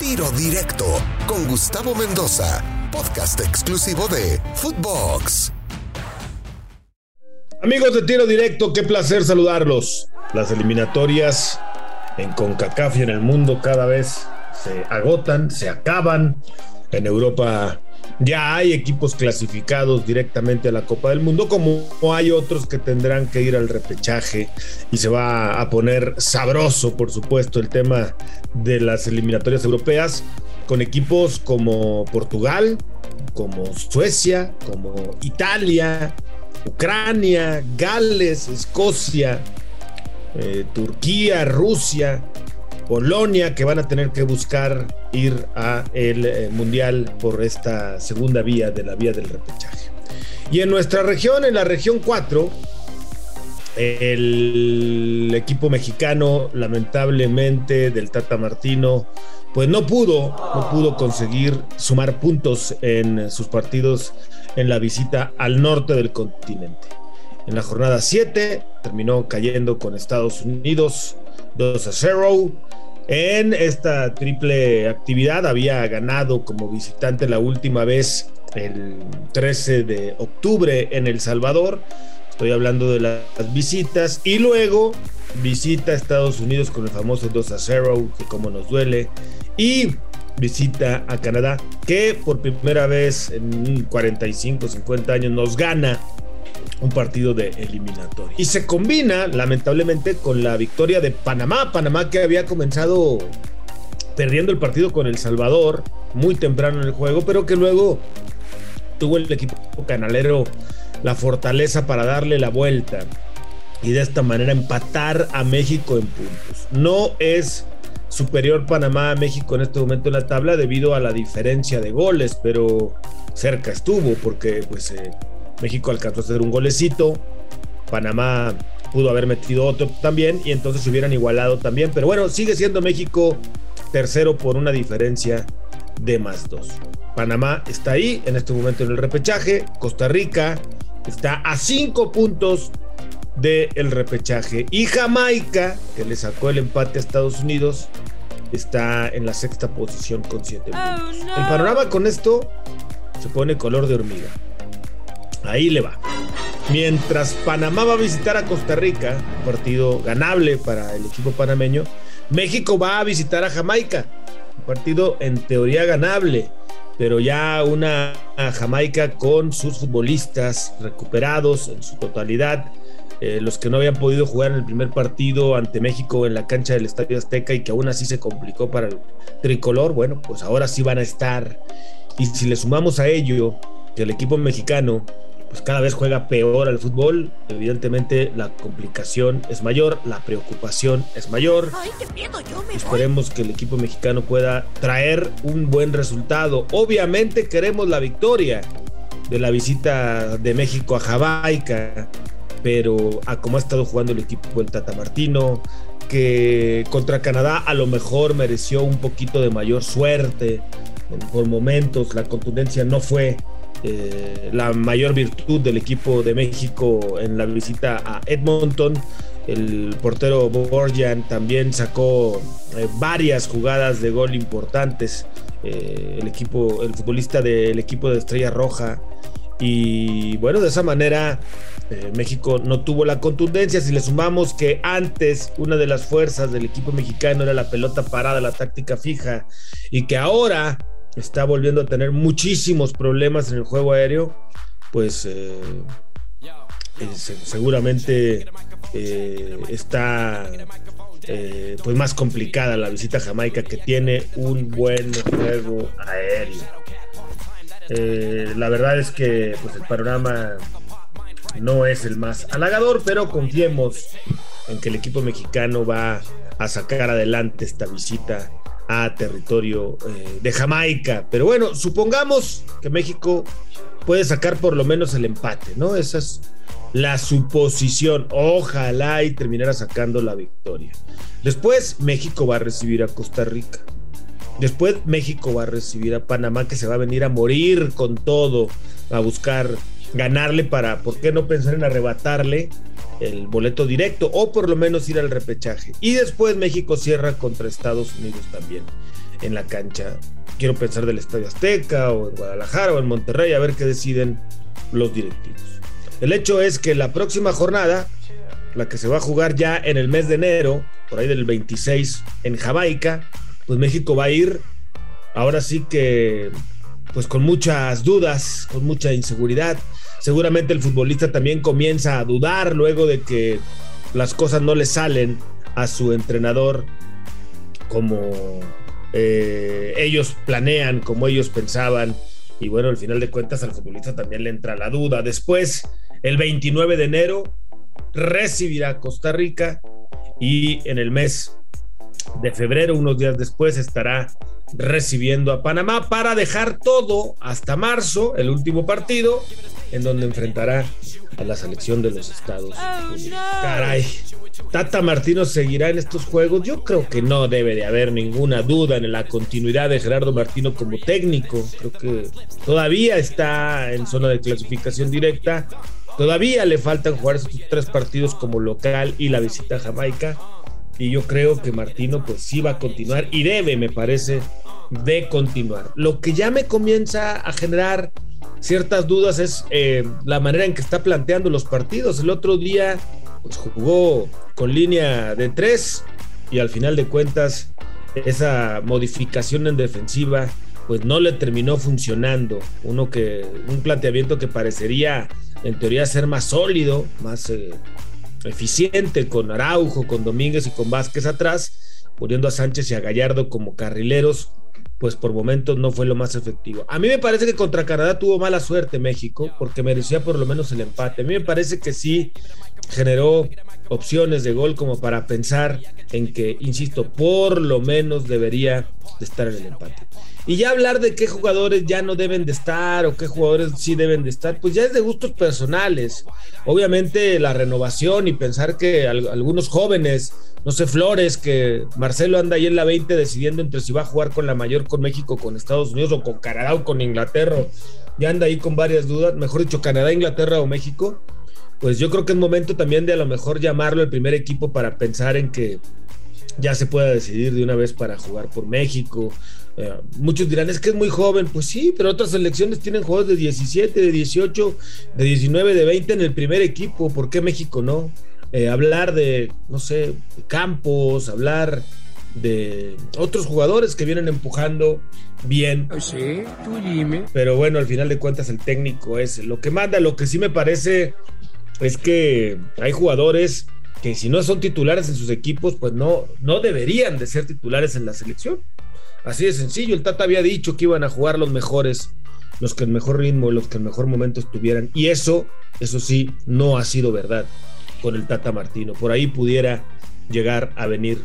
Tiro Directo con Gustavo Mendoza, podcast exclusivo de Footbox. Amigos de Tiro Directo, qué placer saludarlos. Las eliminatorias en CONCACAF y en el mundo cada vez se agotan, se acaban. En Europa ya hay equipos clasificados directamente a la Copa del Mundo, como hay otros que tendrán que ir al repechaje y se va a poner sabroso, por supuesto, el tema de las eliminatorias europeas con equipos como Portugal, como Suecia, como Italia, Ucrania, Gales, Escocia, eh, Turquía, Rusia, Polonia, que van a tener que buscar ir a el eh, Mundial por esta segunda vía de la vía del repechaje. Y en nuestra región, en la región 4, el equipo mexicano, lamentablemente, del Tata Martino, pues no pudo, no pudo conseguir sumar puntos en sus partidos en la visita al norte del continente. En la jornada 7 terminó cayendo con Estados Unidos 2 a 0. En esta triple actividad había ganado como visitante la última vez el 13 de octubre en El Salvador. Estoy hablando de las visitas. Y luego visita a Estados Unidos con el famoso 2 a 0, que como nos duele. Y visita a Canadá, que por primera vez en 45, 50 años nos gana un partido de eliminatorio. Y se combina, lamentablemente, con la victoria de Panamá. Panamá que había comenzado perdiendo el partido con El Salvador muy temprano en el juego, pero que luego tuvo el equipo canalero la fortaleza para darle la vuelta y de esta manera empatar a México en puntos. No es superior Panamá a México en este momento en la tabla debido a la diferencia de goles, pero cerca estuvo porque pues eh, México alcanzó a hacer un golecito, Panamá pudo haber metido otro también y entonces se hubieran igualado también, pero bueno, sigue siendo México tercero por una diferencia de más dos. Panamá está ahí en este momento en el repechaje, Costa Rica está a cinco puntos del repechaje y Jamaica, que le sacó el empate a Estados Unidos, está en la sexta posición con siete oh, puntos. El panorama con esto se pone color de hormiga. Ahí le va. Mientras Panamá va a visitar a Costa Rica, partido ganable para el equipo panameño, México va a visitar a Jamaica, partido en teoría ganable, pero ya una Jamaica con sus futbolistas recuperados en su totalidad, eh, los que no habían podido jugar en el primer partido ante México en la cancha del Estadio Azteca y que aún así se complicó para el tricolor, bueno, pues ahora sí van a estar. Y si le sumamos a ello que el equipo mexicano pues cada vez juega peor al fútbol. Evidentemente la complicación es mayor, la preocupación es mayor. Esperemos que el equipo mexicano pueda traer un buen resultado. Obviamente queremos la victoria de la visita de México a Jamaica, pero a cómo ha estado jugando el equipo del Tata Martino, que contra Canadá a lo mejor mereció un poquito de mayor suerte. Por momentos la contundencia no fue eh, la mayor virtud del equipo de México en la visita a Edmonton. El portero Borjan también sacó eh, varias jugadas de gol importantes. Eh, el equipo, el futbolista del equipo de Estrella Roja. Y bueno, de esa manera México no tuvo la contundencia. Si le sumamos que antes una de las fuerzas del equipo mexicano era la pelota parada, la táctica fija, y que ahora está volviendo a tener muchísimos problemas en el juego aéreo, pues eh, eh, seguramente eh, está pues más complicada la visita a Jamaica que tiene un buen juego aéreo. la verdad es que pues, el panorama no es el más halagador, pero confiemos en que el equipo mexicano va a sacar adelante esta visita a territorio eh, de Jamaica. Pero bueno, supongamos que México puede sacar por lo menos el empate, ¿no? Esa es la suposición. Ojalá y terminara sacando la victoria. Después México va a recibir a Costa Rica. Después México va a recibir a Panamá que se va a venir a morir con todo, a buscar ganarle para, ¿por qué no pensar en arrebatarle el boleto directo o por lo menos ir al repechaje. Y después México cierra contra Estados Unidos también en la cancha. Quiero pensar del Estadio Azteca o en Guadalajara o en Monterrey a ver qué deciden los directivos. El hecho es que la próxima jornada, la que se va a jugar ya en el mes de enero, por ahí del 26 en Jamaica, pues México va a ir ahora sí que pues con muchas dudas, con mucha inseguridad. Seguramente el futbolista también comienza a dudar luego de que las cosas no le salen a su entrenador como eh, ellos planean, como ellos pensaban. Y bueno, al final de cuentas al futbolista también le entra la duda. Después, el 29 de enero, recibirá Costa Rica y en el mes de febrero, unos días después, estará recibiendo a Panamá para dejar todo hasta marzo, el último partido, en donde enfrentará a la selección de los Estados Unidos. Caray, Tata Martino seguirá en estos juegos. Yo creo que no debe de haber ninguna duda en la continuidad de Gerardo Martino como técnico. Creo que todavía está en zona de clasificación directa. Todavía le faltan jugar estos tres partidos como local y la visita a Jamaica y yo creo que Martino pues sí va a continuar y debe, me parece, de continuar. Lo que ya me comienza a generar ciertas dudas es eh, la manera en que está planteando los partidos. El otro día pues, jugó con línea de tres y al final de cuentas esa modificación en defensiva pues no le terminó funcionando. Uno que un planteamiento que parecería en teoría ser más sólido, más eh, eficiente con Araujo, con Domínguez y con Vázquez atrás, poniendo a Sánchez y a Gallardo como carrileros, pues por momentos no fue lo más efectivo. A mí me parece que contra Canadá tuvo mala suerte México, porque merecía por lo menos el empate. A mí me parece que sí generó opciones de gol como para pensar en que, insisto, por lo menos debería de estar en el empate. Y ya hablar de qué jugadores ya no deben de estar o qué jugadores sí deben de estar, pues ya es de gustos personales. Obviamente la renovación y pensar que algunos jóvenes, no sé, Flores, que Marcelo anda ahí en la 20 decidiendo entre si va a jugar con la mayor, con México, con Estados Unidos o con Canadá o con Inglaterra, ya anda ahí con varias dudas, mejor dicho, Canadá, Inglaterra o México. Pues yo creo que es momento también de a lo mejor llamarlo el primer equipo para pensar en que ya se pueda decidir de una vez para jugar por México eh, muchos dirán, es que es muy joven. Pues sí, pero otras selecciones tienen juegos de 17, de 18, de 19, de 20 en el primer equipo. ¿Por qué México no? Eh, hablar de, no sé, Campos, hablar de otros jugadores que vienen empujando bien. Sí, tú dime. Pero bueno, al final de cuentas el técnico es lo que manda. Lo que sí me parece es que hay jugadores que si no son titulares en sus equipos, pues no, no deberían de ser titulares en la selección. Así de sencillo, el Tata había dicho que iban a jugar los mejores, los que el mejor ritmo, los que el mejor momento estuvieran. Y eso, eso sí, no ha sido verdad con el Tata Martino. Por ahí pudiera llegar a venir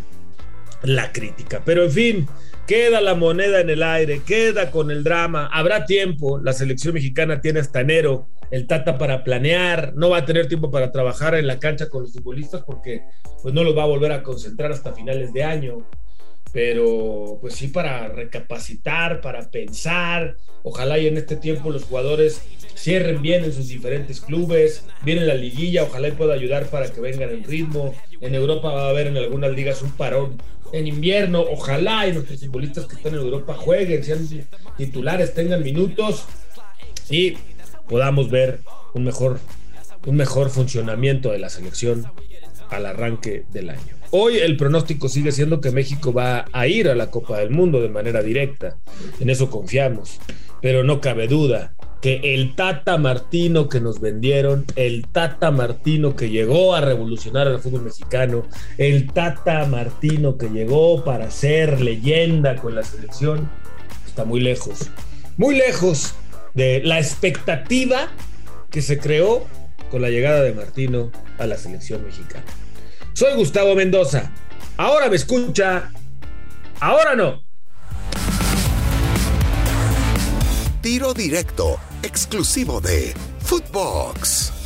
la crítica. Pero en fin, queda la moneda en el aire, queda con el drama, habrá tiempo, la selección mexicana tiene hasta enero el Tata para planear, no va a tener tiempo para trabajar en la cancha con los futbolistas porque pues no los va a volver a concentrar hasta finales de año pero pues sí para recapacitar, para pensar. Ojalá y en este tiempo los jugadores cierren bien en sus diferentes clubes, viene la liguilla, ojalá y pueda ayudar para que vengan en ritmo. En Europa va a haber en algunas ligas un parón en invierno, ojalá y nuestros futbolistas que están en Europa jueguen, sean titulares, tengan minutos y podamos ver un mejor, un mejor funcionamiento de la selección al arranque del año. Hoy el pronóstico sigue siendo que México va a ir a la Copa del Mundo de manera directa. En eso confiamos. Pero no cabe duda que el Tata Martino que nos vendieron, el Tata Martino que llegó a revolucionar al fútbol mexicano, el Tata Martino que llegó para ser leyenda con la selección, está muy lejos, muy lejos de la expectativa que se creó con la llegada de Martino a la selección mexicana. Soy Gustavo Mendoza. Ahora me escucha. Ahora no. Tiro directo, exclusivo de Footbox.